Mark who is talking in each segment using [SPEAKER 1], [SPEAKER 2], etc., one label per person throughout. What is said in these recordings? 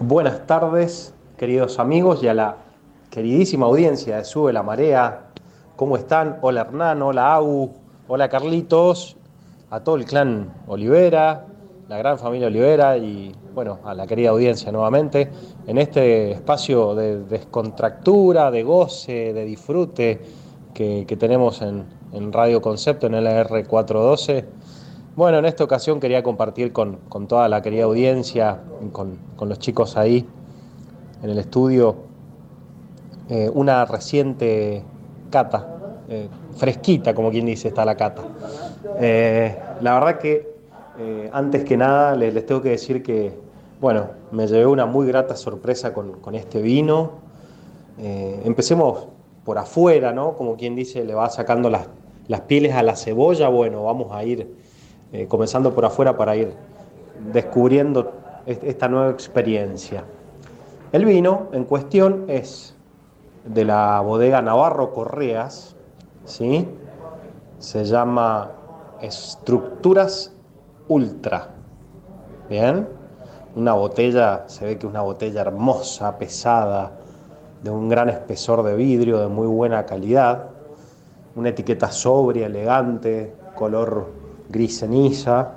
[SPEAKER 1] Buenas tardes, queridos amigos y a la queridísima audiencia de Sube la Marea. ¿Cómo están? Hola Hernán, hola Au, hola Carlitos, a todo el clan Olivera, la gran familia Olivera y bueno, a la querida audiencia nuevamente en este espacio de descontractura, de goce, de disfrute que, tenemos en, Radio Concepto, en el R412. Bueno, en esta ocasión quería compartir con, toda la querida audiencia, con, con, los chicos ahí en el estudio, eh, una reciente cata, eh, fresquita, como quien dice, está la cata. Eh, la verdad que antes que nada les, tengo que decir que, bueno, me llevé una muy grata sorpresa con, con este vino. empecemos por afuera, ¿no? Como quien dice, le va sacando las, las pieles a la cebolla, bueno, vamos a ir eh, comenzando por afuera para ir descubriendo esta nueva experiencia. El vino en cuestión es de la bodega Navarro Correas, ¿sí? se llama Estructuras Ultra. Bien, una botella, se ve que es una botella hermosa, pesada, de un gran espesor de vidrio, de muy buena calidad, una etiqueta sobria, elegante, color gris ceniza.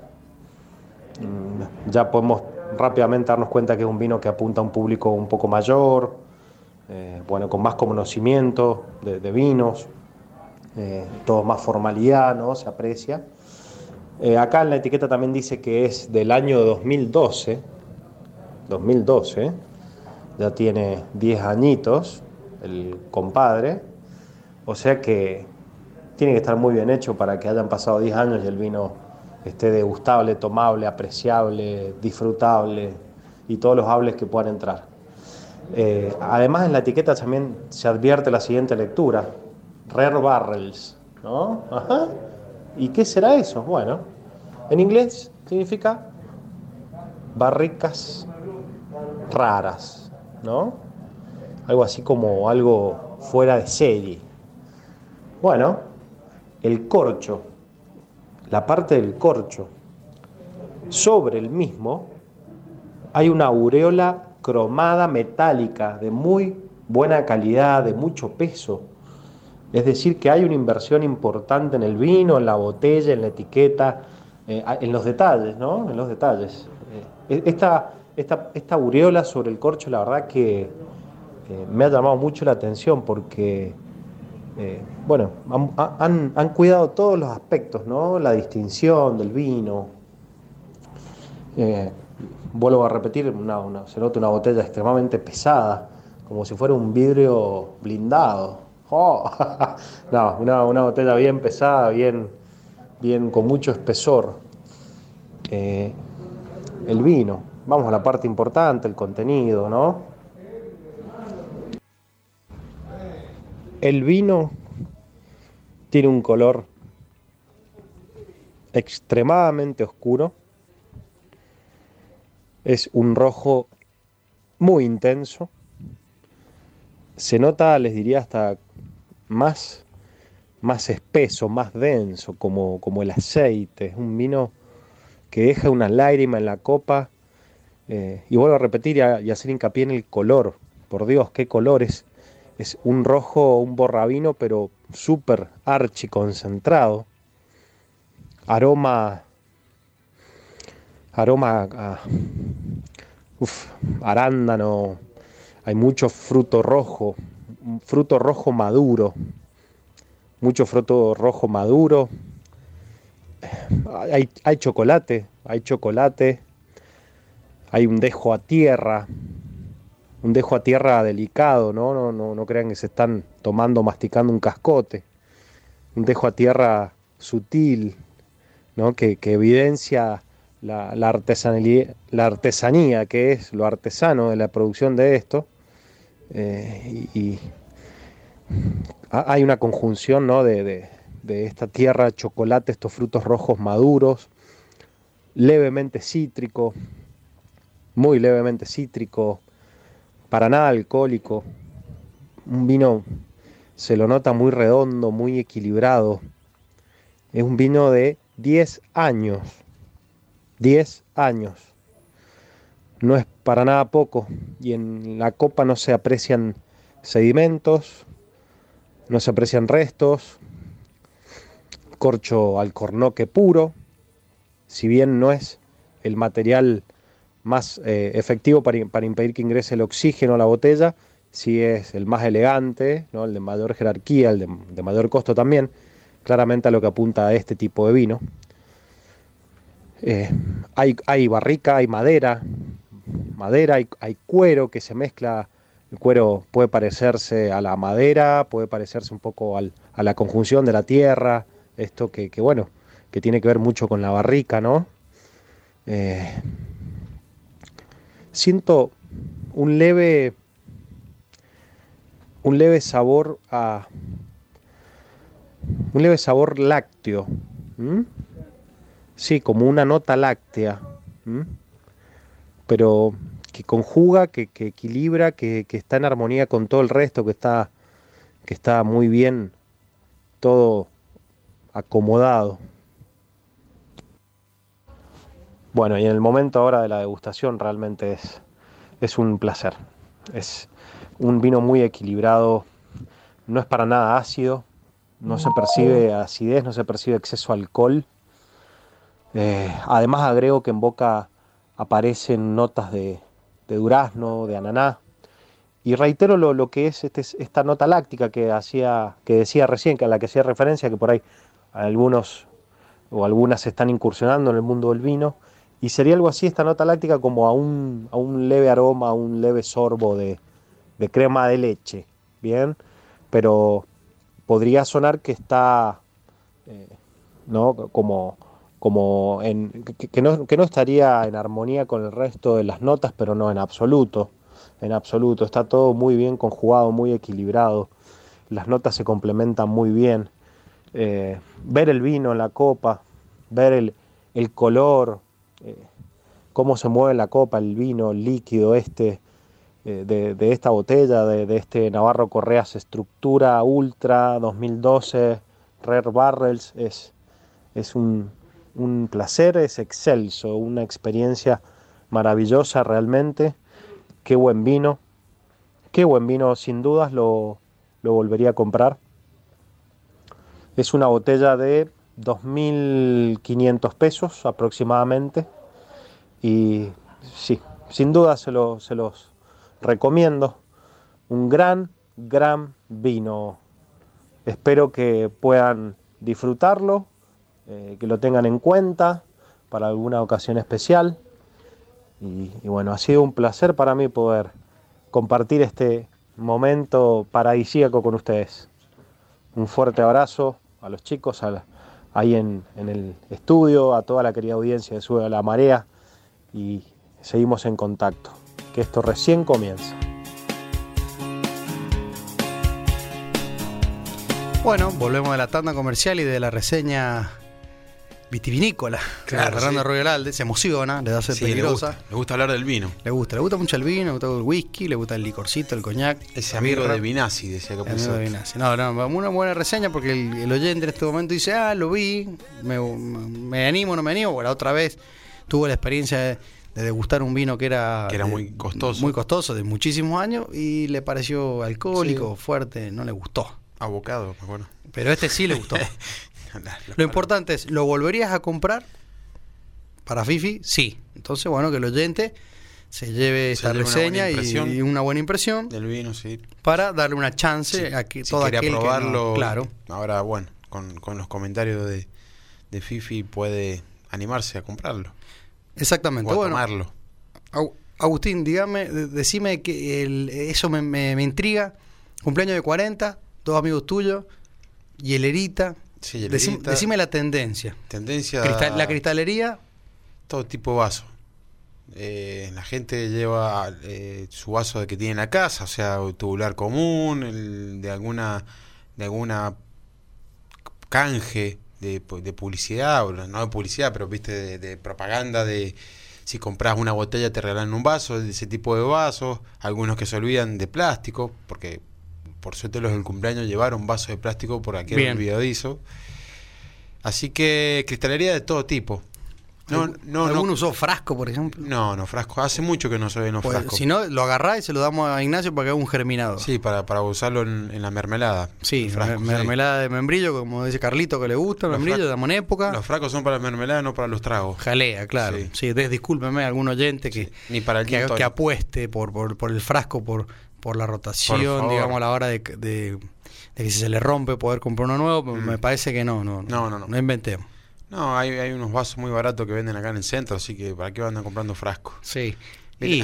[SPEAKER 1] Mm, ya podemos rápidamente darnos cuenta que es un vino que apunta a un público un poco mayor, eh, bueno, con más conocimiento de, vinos, eh, todo más formalidad, ¿no? Se aprecia. Eh, acá en la etiqueta también dice que es del año 2012, 2012, ya tiene 10 añitos el compadre, o sea que tiene que estar muy bien hecho para que hayan pasado 10 años y el vino esté degustable, tomable, apreciable, disfrutable y todos los hables que puedan entrar. Eh, además en la etiqueta también se advierte la siguiente lectura, Rare Barrels, ¿no? ¿Y qué será eso? Bueno, en inglés significa barricas raras, ¿no? Algo así como algo fuera de serie. Bueno, el corcho, la parte del corcho, sobre el mismo hay una aureola cromada metálica de muy buena calidad, de mucho peso. Es decir, que hay una inversión importante en el vino, en la botella, en la etiqueta, eh, en los detalles, ¿no? En los detalles. Eh, esta, esta, aureola sobre el corcho, la verdad que eh, me ha llamado mucho la atención porque eh, bueno, han, cuidado todos los aspectos, ¿no? La distinción del vino. Eh, vuelvo a repetir, se nota una botella extremadamente pesada, como si fuera un vidrio blindado. ¡Oh! no, una, botella bien pesada, bien, bien con mucho espesor. Eh, el vino, vamos a la parte importante, el contenido, ¿no? El vino tiene un color extremadamente oscuro. Es un rojo muy intenso. Se nota, les diría, hasta más, más espeso, más denso, como, como el aceite. Es un vino que deja una lágrima en la copa. Eh, y vuelvo a repetir y, y hacer hincapié en el color. Por Dios, qué colores es un rojo, un borrabino, pero súper archi concentrado. Aroma. Aroma a. arándano. Hay mucho fruto rojo. Fruto rojo maduro. Mucho fruto rojo maduro. Hay, hay chocolate. Hay chocolate. Hay un dejo a tierra un dejo a tierra delicado, ¿no? No, no, no crean que se están tomando, masticando un cascote. Un dejo a tierra sutil, ¿no? que, evidencia la, artesanía, la artesanía, que es lo artesano de la producción de esto. Eh, y, hay una conjunción ¿no? de, de esta tierra, chocolate, estos frutos rojos maduros, levemente cítrico, muy levemente cítrico, para nada alcohólico. Un vino se lo nota muy redondo, muy equilibrado. Es un vino de 10 años. 10 años. no es para nada poco y en la copa no se aprecian sedimentos, no se aprecian restos, corcho alcornoque puro, si bien no es el material más eh, efectivo para, impedir que ingrese el oxígeno a la botella, sí es el más elegante, ¿no? el de mayor jerarquía, el de, mayor costo también, claramente a lo que apunta a este tipo de vino. Eh, hay, hay, barrica, hay madera, madera, hay, hay, cuero que se mezcla, el cuero puede parecerse a la madera, puede parecerse un poco a la conjunción de la tierra, esto que, bueno, que tiene que ver mucho con la barrica, ¿no? Eh, siento un leve, un leve sabor a, un leve sabor lácteo, sí, como una nota láctea, pero que conjuga, que, equilibra, que, que, está en armonía con todo el resto, que está, que está muy bien todo acomodado. Bueno, y en el momento ahora de la degustación realmente es, es un placer. Es un vino muy equilibrado, no es para nada ácido, no se percibe acidez, no se percibe exceso de alcohol. Eh, además agrego que en boca aparecen notas de, durazno, de ananá. Y reitero lo, lo que es este, esta nota láctica que, hacía, que decía recién, que a la que hacía referencia, que por ahí algunos o algunas están incursionando en el mundo del vino, y sería algo así esta nota láctica como a un, a un leve aroma, a un leve sorbo de, crema de leche, ¿bien? Pero podría sonar que está, eh, ¿no? Como, como en, que, no, que no estaría en armonía con el resto de las notas, pero no en absoluto, en absoluto, está todo muy bien conjugado, muy equilibrado, las notas se complementan muy bien. Eh, ver el vino en la copa, ver el, color, eh, cómo se mueve la copa, el vino, líquido este eh, de, esta botella, de, este Navarro Correas Estructura Ultra 2012 Rare Barrels, es, es un, un placer, es excelso, una experiencia maravillosa realmente. Qué buen vino, qué buen vino, sin dudas lo, lo volvería a comprar. Es una botella de 2.500 pesos aproximadamente. Y sí, sin duda se, los recomiendo. Un gran, gran vino. Espero que puedan disfrutarlo, eh, que lo tengan en cuenta para alguna ocasión especial. Y, y, bueno, ha sido un placer para mí poder compartir este momento paradisíaco con ustedes. Un fuerte abrazo a los chicos ahí en, el estudio, a toda la querida audiencia de Sube a la Marea y seguimos en contacto, que esto recién comienza.
[SPEAKER 2] Bueno, volvemos de la tanda comercial y de la reseña vitivinícola. Claro, Fernando sí. se emociona, le da sed peligrosa.
[SPEAKER 3] Le gusta, hablar del vino.
[SPEAKER 2] Le gusta, le gusta mucho el vino, le gusta el whisky, le gusta el licorcito, el coñac.
[SPEAKER 3] Ese amigo de Vinazzi, decía que
[SPEAKER 2] amigo de Vinazzi. No, no, una buena reseña porque el, oyente en este momento dice, ah, lo vi, me, me animo, no me animo. Bueno, otra vez tuvo la experiencia de, degustar un vino que era...
[SPEAKER 3] Que era muy costoso.
[SPEAKER 2] Muy costoso, de muchísimos años, y le pareció alcohólico, fuerte, no le gustó.
[SPEAKER 3] Abocado, bueno.
[SPEAKER 2] Pero este sí le gustó. Lo importante es, ¿lo volverías a comprar para Fifi? Sí. Entonces, bueno, que el oyente se lleve esta reseña y, una buena impresión
[SPEAKER 3] del vino, sí.
[SPEAKER 2] Para darle una chance a que
[SPEAKER 3] si todo aquel probarlo, claro. Ahora, bueno, con, los comentarios de, Fifi puede animarse a comprarlo.
[SPEAKER 2] Exactamente.
[SPEAKER 3] O a tomarlo.
[SPEAKER 2] Agustín, dígame, decime que eso me, me, intriga. Cumpleaños de 40, dos amigos tuyos, y decime, la tendencia.
[SPEAKER 3] Tendencia.
[SPEAKER 2] la cristalería.
[SPEAKER 3] Todo tipo de vaso. Eh, la gente lleva eh, su vaso de que tiene en la casa, o sea, tubular común, el, de alguna de alguna canje de, de, publicidad, o no de publicidad, pero viste, de, propaganda de si compras una botella te regalan un vaso, de ese tipo de vasos, algunos que se olvidan de plástico, porque por suerte los del cumpleaños llevaron vasos de plástico por aquel olvidadizo. Así que cristalería de todo tipo.
[SPEAKER 2] No, no, ¿Alguno usó frasco, por ejemplo?
[SPEAKER 3] No, no, frasco. Hace mucho que no se ven los pues, frascos.
[SPEAKER 2] Si no, lo agarrás y se lo damos a Ignacio para que haga un germinado.
[SPEAKER 3] Sí, para, para usarlo en, la mermelada.
[SPEAKER 2] Sí, mermelada de membrillo, como dice Carlito que le gusta, el membrillo, de en época.
[SPEAKER 3] Los frascos son para la mermelada, no para los tragos.
[SPEAKER 2] Jalea, claro. Sí, discúlpeme algún oyente que,
[SPEAKER 3] Ni para el
[SPEAKER 2] que, que, apueste por, por, por, el frasco, por, por la rotación, digamos, a la hora de, de, que si se le rompe poder comprar uno nuevo. Mm. Me parece que no, no, no, no, no, no inventemos.
[SPEAKER 3] No, hay, hay unos vasos muy baratos que venden acá en el centro, así que ¿para qué andan comprando frascos?
[SPEAKER 2] Sí. Y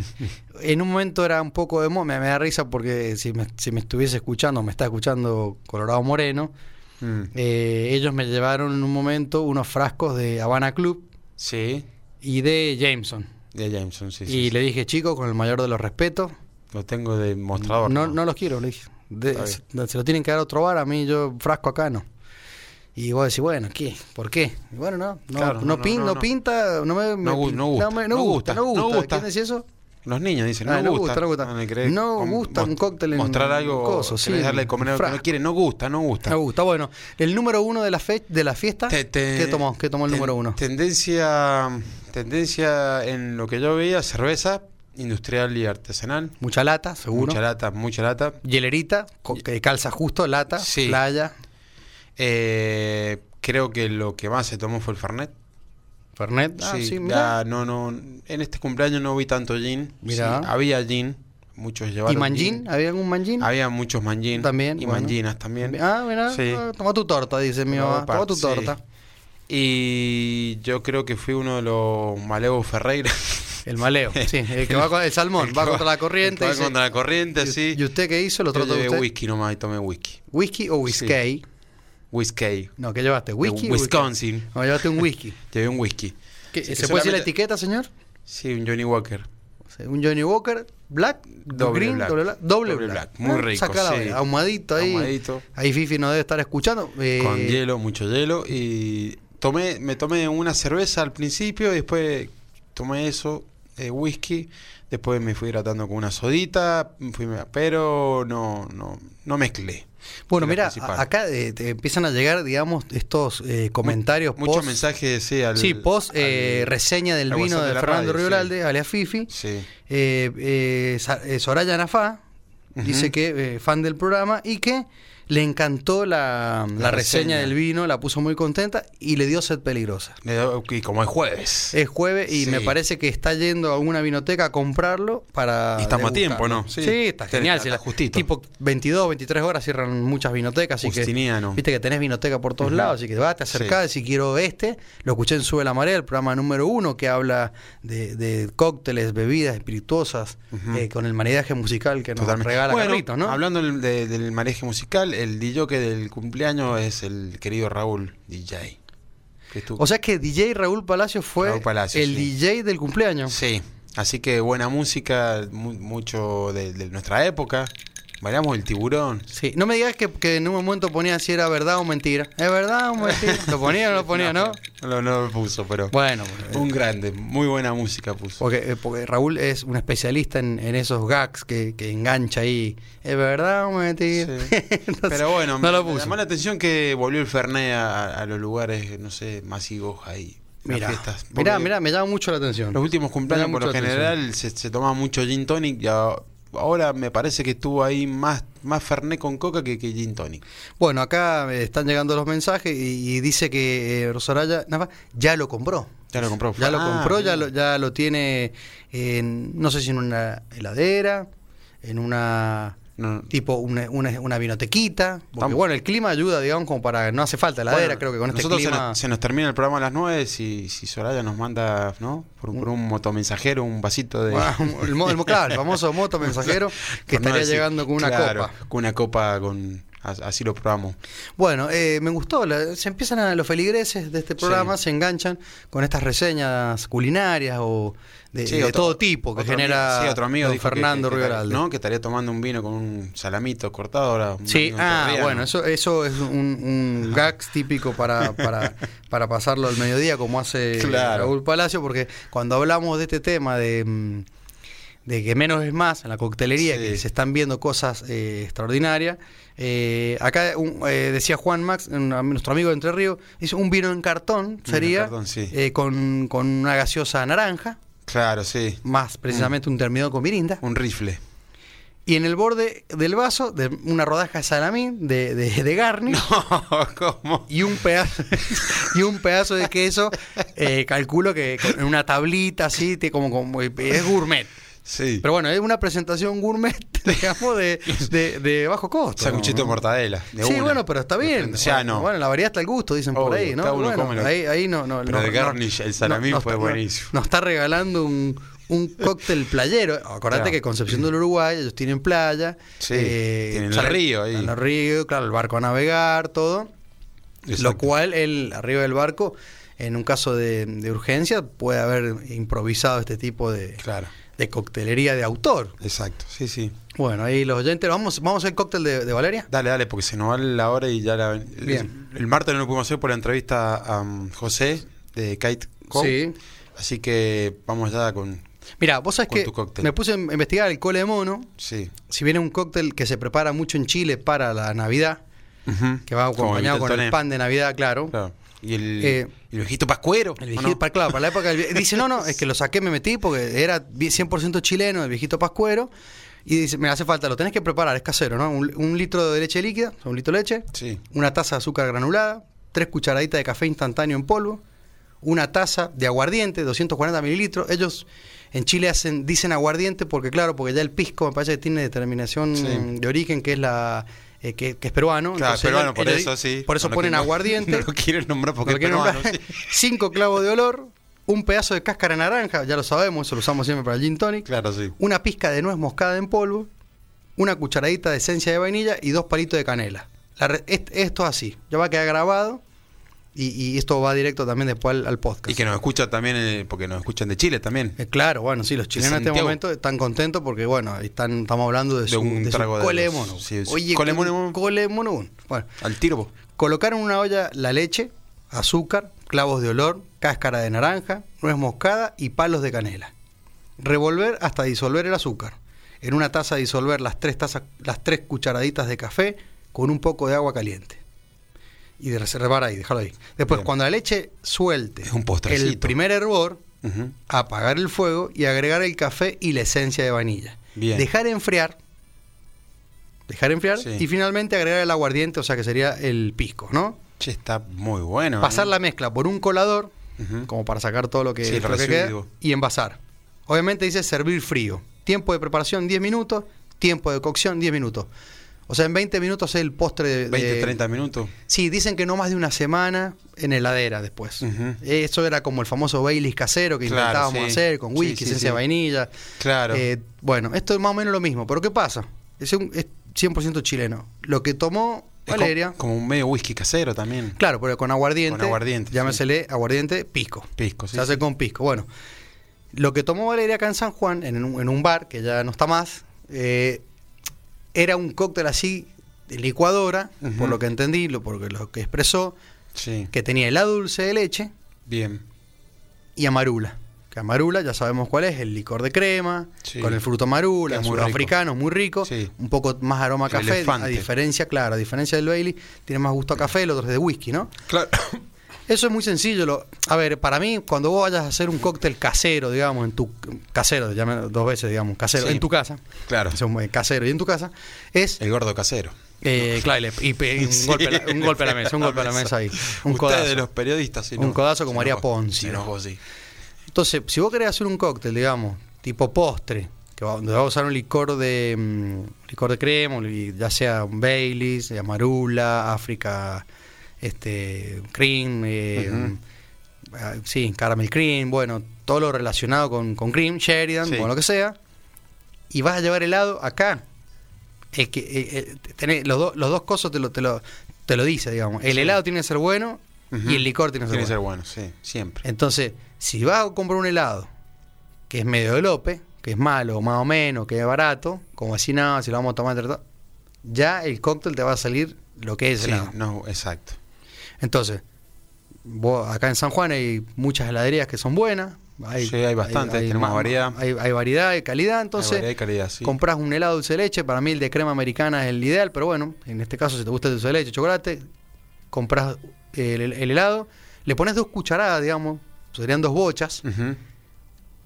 [SPEAKER 2] en un momento era un poco de moda, me, da risa porque si me, si me estuviese escuchando, me está escuchando Colorado Moreno, mm. eh, ellos me llevaron en un momento unos frascos de Habana Club.
[SPEAKER 3] Sí.
[SPEAKER 2] Y de Jameson.
[SPEAKER 3] De Jameson, sí.
[SPEAKER 2] Y le dije, chico, con el mayor de los respetos.
[SPEAKER 3] Lo tengo de mostrador.
[SPEAKER 2] No, no, los quiero, le dije. se, lo tienen que dar a otro bar, a mí yo frasco acá no. Y vos decís, bueno, ¿qué? ¿Por qué? Y bueno, no, no, no, pinta, no me,
[SPEAKER 3] no, gusta, no, gusta,
[SPEAKER 2] no gusta, no gusta. ¿Quién decía eso?
[SPEAKER 3] Los niños dicen, no, ah,
[SPEAKER 2] no
[SPEAKER 3] gusta,
[SPEAKER 2] no gusta. No, gusta un cóctel en
[SPEAKER 3] Mostrar algo, coso, sí, darle comer algo que no quiere, no gusta, no gusta.
[SPEAKER 2] No gusta, bueno. El número uno de la, fe, de la fiesta, ¿qué tomó? ¿Qué tomó el número uno?
[SPEAKER 3] Tendencia, tendencia en lo que yo veía, cerveza, industrial y artesanal.
[SPEAKER 2] Mucha lata, seguro.
[SPEAKER 3] Mucha lata, mucha lata.
[SPEAKER 2] Hielerita, que calza justo, lata, playa.
[SPEAKER 3] Eh, creo que lo que más se tomó fue el Fernet.
[SPEAKER 2] Fernet,
[SPEAKER 3] ah, sí, no, no, en este cumpleaños no vi tanto gin. Mira. había gin, muchos llevaron.
[SPEAKER 2] ¿Y manjín? ¿Había algún manjín?
[SPEAKER 3] Había muchos manjín.
[SPEAKER 2] También.
[SPEAKER 3] Y manjinas también.
[SPEAKER 2] Ah, mira, sí. Ah, toma tu torta, dice mi mamá. Toma tu torta.
[SPEAKER 3] Y yo creo que fui uno de los Maleo Ferreira.
[SPEAKER 2] El maleo, sí, el que va con el salmón, va, contra la corriente.
[SPEAKER 3] Va contra la corriente, sí.
[SPEAKER 2] ¿Y usted qué hizo? ¿Lo trató
[SPEAKER 3] de whisky nomás y tomé whisky.
[SPEAKER 2] ¿Whisky o whisky?
[SPEAKER 3] Whisky.
[SPEAKER 2] No, ¿qué llevaste? ¿Whisky?
[SPEAKER 3] Wisconsin.
[SPEAKER 2] No, llevaste un whisky.
[SPEAKER 3] Llevé un whisky.
[SPEAKER 2] ¿Se puede decir la etiqueta, señor?
[SPEAKER 3] Sí, un Johnny Walker.
[SPEAKER 2] Un Johnny Walker black, doble green, black. doble black, doble, black.
[SPEAKER 3] Muy ah, rico, sí.
[SPEAKER 2] ahumadito ahí. Ahumadito. Ahí Fifi no debe estar escuchando.
[SPEAKER 3] Eh, Con hielo, mucho hielo y tomé, me tomé una cerveza al principio, y después tomé eso, eh, whisky, después me fui hidratando con una sodita, fui, pero no, no, no mezclé.
[SPEAKER 2] Bueno, mira, acá eh, te empiezan a llegar, digamos, estos eh, comentarios.
[SPEAKER 3] Muchos mensajes, sí,
[SPEAKER 2] al, Sí, post eh, reseña del vino de, Fernando Rioralde, alias Fifi.
[SPEAKER 3] Sí.
[SPEAKER 2] Soraya Nafá dice que fan del programa y que le encantó la, reseña. del vino, la puso muy contenta y le dio sed peligrosa.
[SPEAKER 3] Y como es jueves.
[SPEAKER 2] Es jueves y me parece que está yendo a alguna vinoteca a comprarlo para.
[SPEAKER 3] Y estamos a tiempo, ¿no?
[SPEAKER 2] Sí, está genial. Está, justito. Tipo 22, 23 horas cierran muchas vinotecas. Así que, viste que tenés vinoteca por todos lados, así que va, te acercás si quiero este. Lo escuché en Sube la Marea, el programa número uno que habla de, cócteles, bebidas espirituosas, eh, con el maridaje musical que nos regala Carlitos, ¿no?
[SPEAKER 3] Hablando del, del maridaje musical, el DJ del cumpleaños es el querido Raúl DJ.
[SPEAKER 2] o sea que DJ Raúl Palacio fue el DJ del cumpleaños.
[SPEAKER 3] Sí, así que buena música, mucho de, nuestra época. Bailamos el tiburón.
[SPEAKER 2] Sí, no me digas que, en un momento ponía si era verdad o mentira. ¿Es verdad o mentira? ¿Lo ponía o no lo ponía, no?
[SPEAKER 3] No, no, lo puso, pero.
[SPEAKER 2] Bueno,
[SPEAKER 3] un grande, muy buena música puso.
[SPEAKER 2] Porque, eh, porque Raúl es un especialista en, esos gags que, engancha ahí. ¿Es verdad o mentira?
[SPEAKER 3] pero bueno, no lo puso. me llamó la atención que volvió el Fernet a, los lugares, no sé, masivos ahí.
[SPEAKER 2] Mira, fiestas. mira, mira, me llama mucho la atención.
[SPEAKER 3] Los últimos cumpleaños, por lo general, se, se tomaba mucho gin tonic y ahora me parece que estuvo ahí más, más Fernet con coca que, que gin tonic.
[SPEAKER 2] Bueno, acá eh, están llegando los mensajes y, dice que eh, Rosaraya ya lo compró.
[SPEAKER 3] Ya lo compró.
[SPEAKER 2] Ya lo ah, compró, ya lo, ya lo tiene en, no sé si en una heladera, en una Tipo una, una, una, vinotequita. Porque bueno, el clima ayuda, digamos, como para. No hace falta heladera, creo que con este clima.
[SPEAKER 3] Se nos, termina el programa a las 9 si, si Soraya nos manda, ¿no? Por, un motomensajero, un vasito de.
[SPEAKER 2] el, claro, el famoso motomensajero que estaría llegando con una copa.
[SPEAKER 3] Con una copa con. Así lo probamos.
[SPEAKER 2] Bueno, eh, me gustó. se empiezan a, los feligreses de este programa, se enganchan con estas reseñas culinarias o de, todo tipo que genera
[SPEAKER 3] otro amigo
[SPEAKER 2] Fernando
[SPEAKER 3] que,
[SPEAKER 2] ¿no?
[SPEAKER 3] que estaría tomando un vino con un salamito cortado ahora.
[SPEAKER 2] Sí, ah, bueno, eso, eso es un, un gags típico para, para, para pasarlo al mediodía como hace Raúl Palacio, porque cuando hablamos de este tema de... Mm, de que menos es más en la coctelería, que se están viendo cosas eh, extraordinarias. Eh, acá eh, decía Juan Max, nuestro amigo de Entre Ríos, dice un vino en cartón sería con, con, una gaseosa naranja.
[SPEAKER 3] Claro, sí.
[SPEAKER 2] Más precisamente un terminado con mirinda.
[SPEAKER 3] Un rifle.
[SPEAKER 2] Y en el borde del vaso, de una rodaja de salamín, de, de, de garnish.
[SPEAKER 3] No, ¿cómo?
[SPEAKER 2] Y un pedazo, y un pedazo de queso, calculo que en una tablita así, como, como es gourmet.
[SPEAKER 3] Sí.
[SPEAKER 2] Pero bueno, es una presentación gourmet, digamos, de, de, bajo costo.
[SPEAKER 3] Sanguchito de mortadela.
[SPEAKER 2] sí, bueno, pero está bien. Bueno, la variedad está al gusto, dicen por ahí, ¿no? Bueno, ahí, ahí no, no.
[SPEAKER 3] Pero de garnish, el salamín fue buenísimo.
[SPEAKER 2] Nos está regalando un, un cóctel playero. Acordate que Concepción del Uruguay, ellos tienen playa.
[SPEAKER 3] Sí, eh, tienen el río ahí.
[SPEAKER 2] el río, claro, el barco a navegar, todo. Lo cual, el, arriba del barco, en un caso de, de urgencia, puede haber improvisado este tipo de,
[SPEAKER 3] claro
[SPEAKER 2] de coctelería de autor.
[SPEAKER 3] Exacto, sí, sí.
[SPEAKER 2] Bueno, ahí los oyentes, ¿vamos, vamos al cóctel de, Valeria?
[SPEAKER 3] Dale, dale, porque se nos va la hora y ya la... Bien. El, martes no lo pudimos hacer por la entrevista a um, José de Kite Co. Sí. Así que vamos ya con...
[SPEAKER 2] Mira, vos sabés que me puse a investigar el cole de mono.
[SPEAKER 3] Sí.
[SPEAKER 2] Si viene un cóctel que se prepara mucho en Chile para la Navidad, que va acompañado con el pan de Navidad, claro. claro
[SPEAKER 3] ¿Y el, eh, viejito pascuero?
[SPEAKER 2] El viejito, claro, para la época dice, no, no, es que lo saqué, me metí porque era 100% chileno, el viejito pascuero. Y dice, me hace falta, lo tenés que preparar, es casero, ¿no? Un, litro de leche líquida, un litro de leche,
[SPEAKER 3] sí.
[SPEAKER 2] una taza de azúcar granulada, tres cucharaditas de café instantáneo en polvo, una taza de aguardiente, 240 mililitros. Ellos en Chile hacen, dicen aguardiente porque, claro, porque ya el pisco me parece que tiene determinación de origen, que es la eh, que, es peruano.
[SPEAKER 3] Claro, peruano, por eso sí.
[SPEAKER 2] Por eso ponen aguardiente.
[SPEAKER 3] No lo quieren nombrar porque es peruano.
[SPEAKER 2] Cinco clavos de olor, un pedazo de cáscara naranja, ya lo sabemos, eso lo usamos siempre para el gin tonic.
[SPEAKER 3] Claro, sí.
[SPEAKER 2] Una pizca de nuez moscada en polvo, una cucharadita de esencia de vainilla y dos palitos de canela. esto es así, ya va a quedar grabado y, esto va directo también después al, podcast.
[SPEAKER 3] Y que nos escucha también, eh, porque nos escuchan de Chile también.
[SPEAKER 2] Eh, claro, bueno, sí, los chilenos en este momento están contentos porque, bueno, están, estamos hablando de, su, un trago de cole mono.
[SPEAKER 3] Oye, cole mono.
[SPEAKER 2] Cole mono.
[SPEAKER 3] Bueno, al tiro.
[SPEAKER 2] Colocar en una olla la leche, azúcar, clavos de olor, cáscara de naranja, nuez moscada y palos de canela. Revolver hasta disolver el azúcar. En una taza disolver las tres, tazas, las tres cucharaditas de café con un poco de agua caliente y de reservar ahí, dejarlo ahí. Después, cuando la leche suelte
[SPEAKER 3] un
[SPEAKER 2] el primer hervor, apagar el fuego y agregar el café y la esencia de vainilla. Dejar enfriar. Dejar enfriar y finalmente agregar el aguardiente, o sea que sería el pisco, ¿no?
[SPEAKER 3] Che, está muy bueno.
[SPEAKER 2] Pasar ¿eh? la mezcla por un colador, como para sacar todo lo que, lo que queda, y envasar. Obviamente dice servir frío. Tiempo de preparación 10 minutos, tiempo de cocción 10 minutos. O sea, en 20 minutos es el postre de...
[SPEAKER 3] 20, 30 minutos.
[SPEAKER 2] Sí, dicen que no más de una semana en heladera después. Eso era como el famoso Baileys casero que intentábamos hacer con whisky, esencia de vainilla.
[SPEAKER 3] Claro.
[SPEAKER 2] Eh, bueno, esto es más o menos lo mismo. Pero ¿qué pasa? Es, un, es 100% chileno. Lo que tomó Valeria...
[SPEAKER 3] Como, un medio whisky casero también.
[SPEAKER 2] Claro, pero con aguardiente.
[SPEAKER 3] Con aguardiente.
[SPEAKER 2] Llámesele aguardiente pisco.
[SPEAKER 3] Pisco, sí.
[SPEAKER 2] Se hace con pisco. Bueno, lo que tomó Valeria acá en San Juan, en un, en un bar que ya no está más... Eh, era un cóctel así de licuadora, por lo que entendí, lo, porque lo que expresó, que tenía helado dulce de leche.
[SPEAKER 3] Bien.
[SPEAKER 2] Y amarula. Que amarula, ya sabemos cuál es, el licor de crema, con el fruto amarula, es muy africano, muy rico, un poco más aroma a café, a diferencia, claro, a diferencia del Bailey, tiene más gusto a café, el otro es de whisky, ¿no?
[SPEAKER 3] Claro.
[SPEAKER 2] Eso es muy sencillo. Lo, a ver, para mí, cuando vos vayas a hacer un cóctel casero, digamos, en tu casero, llame dos veces, digamos, casero, en tu casa.
[SPEAKER 3] Claro.
[SPEAKER 2] Un casero y en tu casa, es.
[SPEAKER 3] El gordo casero.
[SPEAKER 2] Eh, claro, y, un, golpe un, golpe a la mesa, un golpe a la mesa ahí. Un
[SPEAKER 3] codazo. de los periodistas,
[SPEAKER 2] si Un codazo como haría Ponzi. Entonces, si vos querés hacer un cóctel, digamos, tipo postre, que donde vas a usar un licor de mm, licor de crema, ya sea un Baileys, Amarula, África este cream, eh, ah, sí, caramel cream, bueno, todo lo relacionado con, con cream, Sheridan, con lo que sea, y vas a llevar helado acá. Es que eh, eh los, los dos cosas te lo, te lo, te lo dice, digamos. El helado tiene que ser bueno y el licor tiene que
[SPEAKER 3] ser
[SPEAKER 2] bueno.
[SPEAKER 3] Tiene que ser bueno, sí, siempre.
[SPEAKER 2] Entonces, si vas a comprar un helado que es medio de lope, que es malo, más o menos, que es barato, como así nada, si lo vamos a tomar ya el cóctel te va a salir lo que es helado.
[SPEAKER 3] No, exacto.
[SPEAKER 2] Entonces, acá en San Juan hay muchas heladerías que son buenas,
[SPEAKER 3] Hay, sí, hay bastante, tenemos variedad.
[SPEAKER 2] Hay, variedad, hay calidad, entonces
[SPEAKER 3] hay calidad, sí.
[SPEAKER 2] compras un helado dulce de leche, para mí el de crema americana es el ideal, pero bueno, en este caso si te gusta el dulce de leche, chocolate, compras el, helado, le pones dos cucharadas, digamos, serían dos bochas,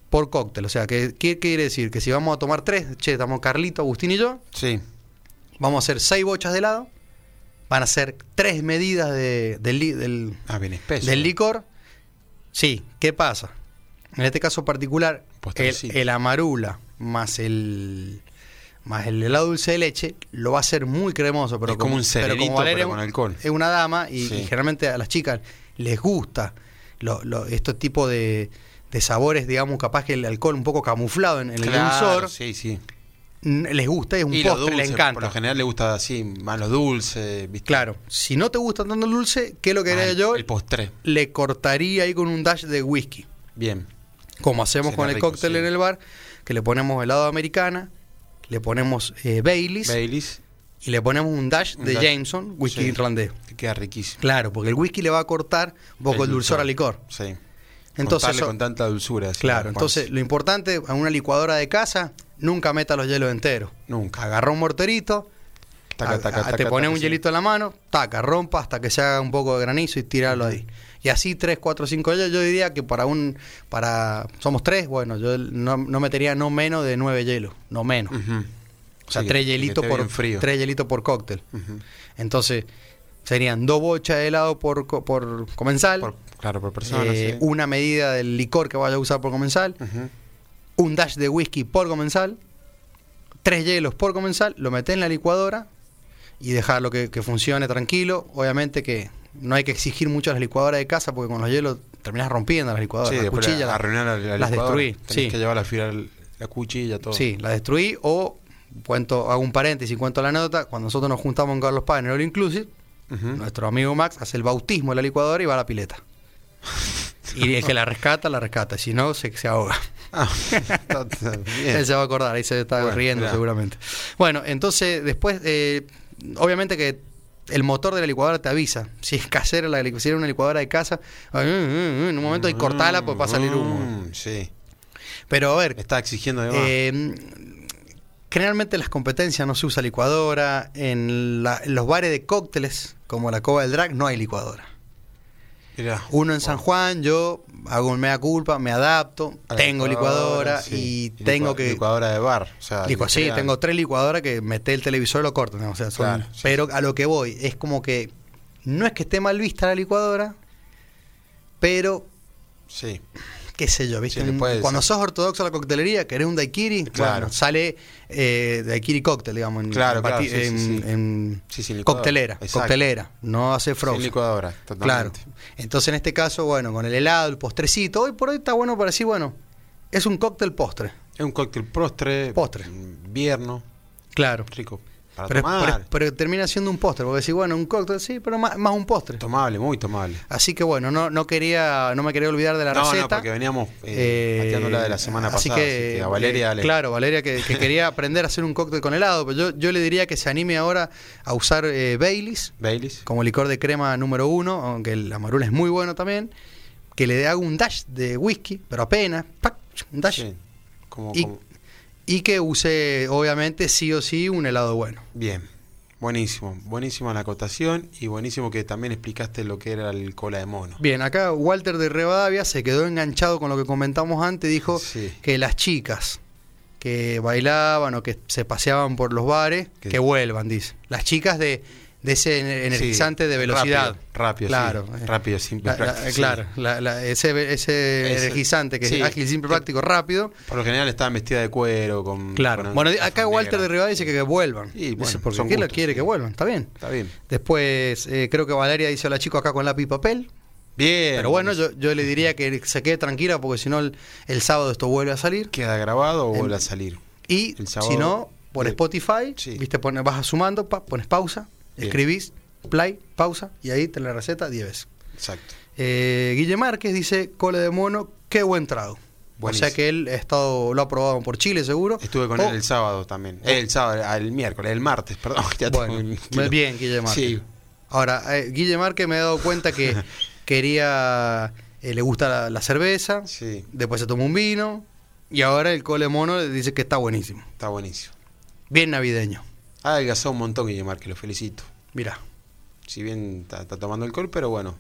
[SPEAKER 2] por cóctel. O sea, ¿qué, ¿qué, quiere decir? Que si vamos a tomar tres, che, estamos Carlito, Agustín y yo,
[SPEAKER 3] sí.
[SPEAKER 2] vamos a hacer seis bochas de helado, van a ser tres medidas de, del,
[SPEAKER 3] ah, bien espeso.
[SPEAKER 2] del licor. Sí, ¿qué pasa? En este caso particular, el, amarula más el más el helado dulce de leche lo va a hacer muy cremoso, pero
[SPEAKER 3] es como, un pero como con alcohol.
[SPEAKER 2] Es una dama y, generalmente a las chicas les gusta lo, estos tipos de, sabores, digamos, capaz que el alcohol un poco camuflado en, el dulzor.
[SPEAKER 3] Sí, sí.
[SPEAKER 2] Les gusta, es un postre, le encanta.
[SPEAKER 3] Por lo general le gusta así, más lo dulce.
[SPEAKER 2] Claro, si no te gusta tanto el dulce, ¿qué es lo que haría yo?
[SPEAKER 3] El postre.
[SPEAKER 2] Le cortaría ahí con un dash de whisky.
[SPEAKER 3] Bien
[SPEAKER 2] como hacemos con el cóctel en el bar, que le ponemos helado americana, le ponemos eh, Baileys, y le ponemos un dash de Jameson, whisky irlandés.
[SPEAKER 3] Que queda riquísimo.
[SPEAKER 2] Claro, porque el whisky le va a cortar un poco el, dulzor al licor.
[SPEAKER 3] Sí. Entonces, con tanta dulzura.
[SPEAKER 2] Claro, entonces lo importante a una licuadora de casa, nunca meta los hielos enteros.
[SPEAKER 3] Nunca.
[SPEAKER 2] Agarra un morterito, te pones un hielito en la mano, taca, rompa hasta que se haga un poco de granizo y tirarlo ahí. Y así tres, cuatro, cinco hielos, yo diría que para un, para, somos tres, bueno, yo no, metería no menos de nueve hielos, no menos. O sea, tres hielitos por tres hielitos por cóctel. Entonces, serían dos bochas de helado por, por comensal.
[SPEAKER 3] claro, por persona.
[SPEAKER 2] Eh, una medida del licor que vaya a usar por comensal. Un dash de whisky por comensal. Tres hielos por comensal. Lo metes en la licuadora y dejarlo que, que funcione tranquilo. Obviamente que no hay que exigir mucho a las licuadoras de casa porque con los hielos terminas rompiendo las licuadoras. Sí, las cuchillas
[SPEAKER 3] la, las destruí. Tenés que llevar la, la cuchilla, todo.
[SPEAKER 2] Sí, las destruí o cuento, hago un paréntesis, cuento la nota, cuando nosotros nos juntamos en Carlos Paz en el All Inclusive, nuestro amigo Max hace el bautismo de la licuadora y va a la pileta. y el que la rescata, la rescata, si no, se, se ahoga. Ah, Él se va a acordar, ahí se está riendo seguramente. Bueno, entonces después, eh, obviamente que el motor de la licuadora te avisa. Si es casera, la, si una licuadora de casa, en un momento hay cortala pues va a salir humo.
[SPEAKER 3] Mm, sí.
[SPEAKER 2] Pero a ver.
[SPEAKER 3] Está exigiendo
[SPEAKER 2] eh, generalmente en las competencias no se usa licuadora. En, en, los bares de cócteles, como la Cova del Drag, no hay licuadora. Uno en San Juan, yo hago un mea culpa, me adapto, tengo licuadora, y tengo que...
[SPEAKER 3] Licuadora de bar. O
[SPEAKER 2] sea, sí, tengo tres licuadoras que mete el televisor y lo cortan. O sea, pero a lo que voy, es como que no es que esté mal vista la licuadora, pero...
[SPEAKER 3] Sí
[SPEAKER 2] qué sé yo, ¿viste? cuando sos ortodoxo a la coctelería, querés un daiquiri, claro. sale eh, daiquiri cóctel, digamos, en,
[SPEAKER 3] claro,
[SPEAKER 2] en, coctelera, coctelera, no hace frozen.
[SPEAKER 3] licuadora,
[SPEAKER 2] Claro. Entonces, en este caso, bueno, con el helado, el postrecito, hoy por hoy está bueno para decir, bueno, es un cóctel postre.
[SPEAKER 3] Es un cóctel postre.
[SPEAKER 2] Postre.
[SPEAKER 3] Invierno.
[SPEAKER 2] Claro.
[SPEAKER 3] Rico
[SPEAKER 2] pero, termina siendo un postre, porque decís, bueno, un cóctel, sí, pero más, un postre.
[SPEAKER 3] Tomable, muy tomable.
[SPEAKER 2] Así que bueno, no, no quería, no me quería olvidar de la receta. No,
[SPEAKER 3] porque veníamos eh, eh de la semana pasada. Así que, a Valeria
[SPEAKER 2] eh, Claro, Valeria que, quería aprender a hacer un cóctel con helado, pero yo, yo le diría que se anime ahora a usar eh, Baileys,
[SPEAKER 3] Baileys,
[SPEAKER 2] como licor de crema número uno, aunque el amarula es muy bueno también, que le haga un dash de whisky, pero apenas, un dash.
[SPEAKER 3] como
[SPEAKER 2] y que use, obviamente, sí o sí un helado bueno.
[SPEAKER 3] Bien, buenísimo, buenísima la acotación y buenísimo que también explicaste lo que era el cola de mono.
[SPEAKER 2] Bien, acá Walter de Rivadavia se quedó enganchado con lo que comentamos antes, dijo que las chicas que bailaban o que se paseaban por los bares, que vuelvan, dice. Las chicas de de ese energizante de velocidad.
[SPEAKER 3] Rápido,
[SPEAKER 2] claro.
[SPEAKER 3] rápido, simple, práctico.
[SPEAKER 2] Claro, ese, ese, energizante que es ágil, simple, práctico, rápido.
[SPEAKER 3] Por lo general estaban vestidas de cuero. con
[SPEAKER 2] Claro. bueno, acá Walter de Rivadavia dice que, vuelvan. Y, bueno, porque ¿quién la quiere que vuelvan? Está bien.
[SPEAKER 3] Está bien.
[SPEAKER 2] Después, eh, creo que Valeria dice a la chica acá con lápiz y papel.
[SPEAKER 3] Bien.
[SPEAKER 2] Pero bueno, yo, yo le diría que se quede tranquila porque si no el, sábado esto vuelve a salir.
[SPEAKER 3] ¿Queda grabado o vuelve a salir?
[SPEAKER 2] Y si no, por Spotify, viste, pones, vas sumando, pones pausa, Escribís, play, pausa, y ahí te la receta 10 veces.
[SPEAKER 3] Exacto.
[SPEAKER 2] Eh, Guille Márquez dice, cole de mono, qué buen trago. O sea que él ha estado, lo ha probado por Chile, seguro.
[SPEAKER 3] Estuve con él el sábado también. el sábado, el miércoles, el martes, perdón.
[SPEAKER 2] bueno, bien, Guille Márquez. Ahora, eh, Guille Márquez me he dado cuenta que quería eh, le gusta la, cerveza, después se toma un vino y ahora el cole mono le dice que está buenísimo.
[SPEAKER 3] Está buenísimo.
[SPEAKER 2] Bien navideño.
[SPEAKER 3] Ha adelgazado un montón, Guillemar, que lo felicito.
[SPEAKER 2] Mira.
[SPEAKER 3] Si bien está, tomando alcohol, pero bueno.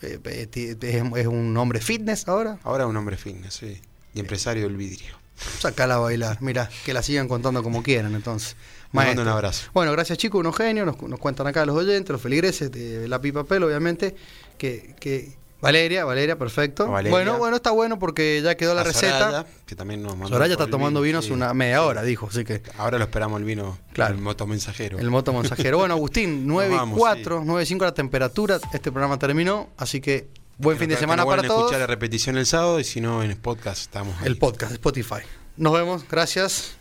[SPEAKER 2] Eh, eh, es, un hombre fitness ahora?
[SPEAKER 3] Ahora es un hombre fitness, sí. Y empresario del vidrio.
[SPEAKER 2] Sacala a bailar. Mira, que la sigan contando como quieran entonces.
[SPEAKER 3] Mando un abrazo.
[SPEAKER 2] Bueno, gracias chicos, unos genios. Nos, nos, cuentan acá los oyentes, los feligreses de la pipa pel, obviamente. Que, que Valeria, Valeria, perfecto. Bueno, bueno, está bueno porque ya quedó la, receta. Soraya,
[SPEAKER 3] que también nos mandó
[SPEAKER 2] Soraya está tomando vino hace una media hora, dijo, así que.
[SPEAKER 3] Ahora lo esperamos el vino,
[SPEAKER 2] claro.
[SPEAKER 3] el moto mensajero.
[SPEAKER 2] El moto mensajero. bueno, Agustín, 9 y 4, 9 y 5 la temperatura. Este programa terminó, así que buen fin de semana para todos.
[SPEAKER 3] escuchar la repetición el sábado y si no en el podcast estamos.
[SPEAKER 2] El podcast, Spotify. Nos vemos, gracias.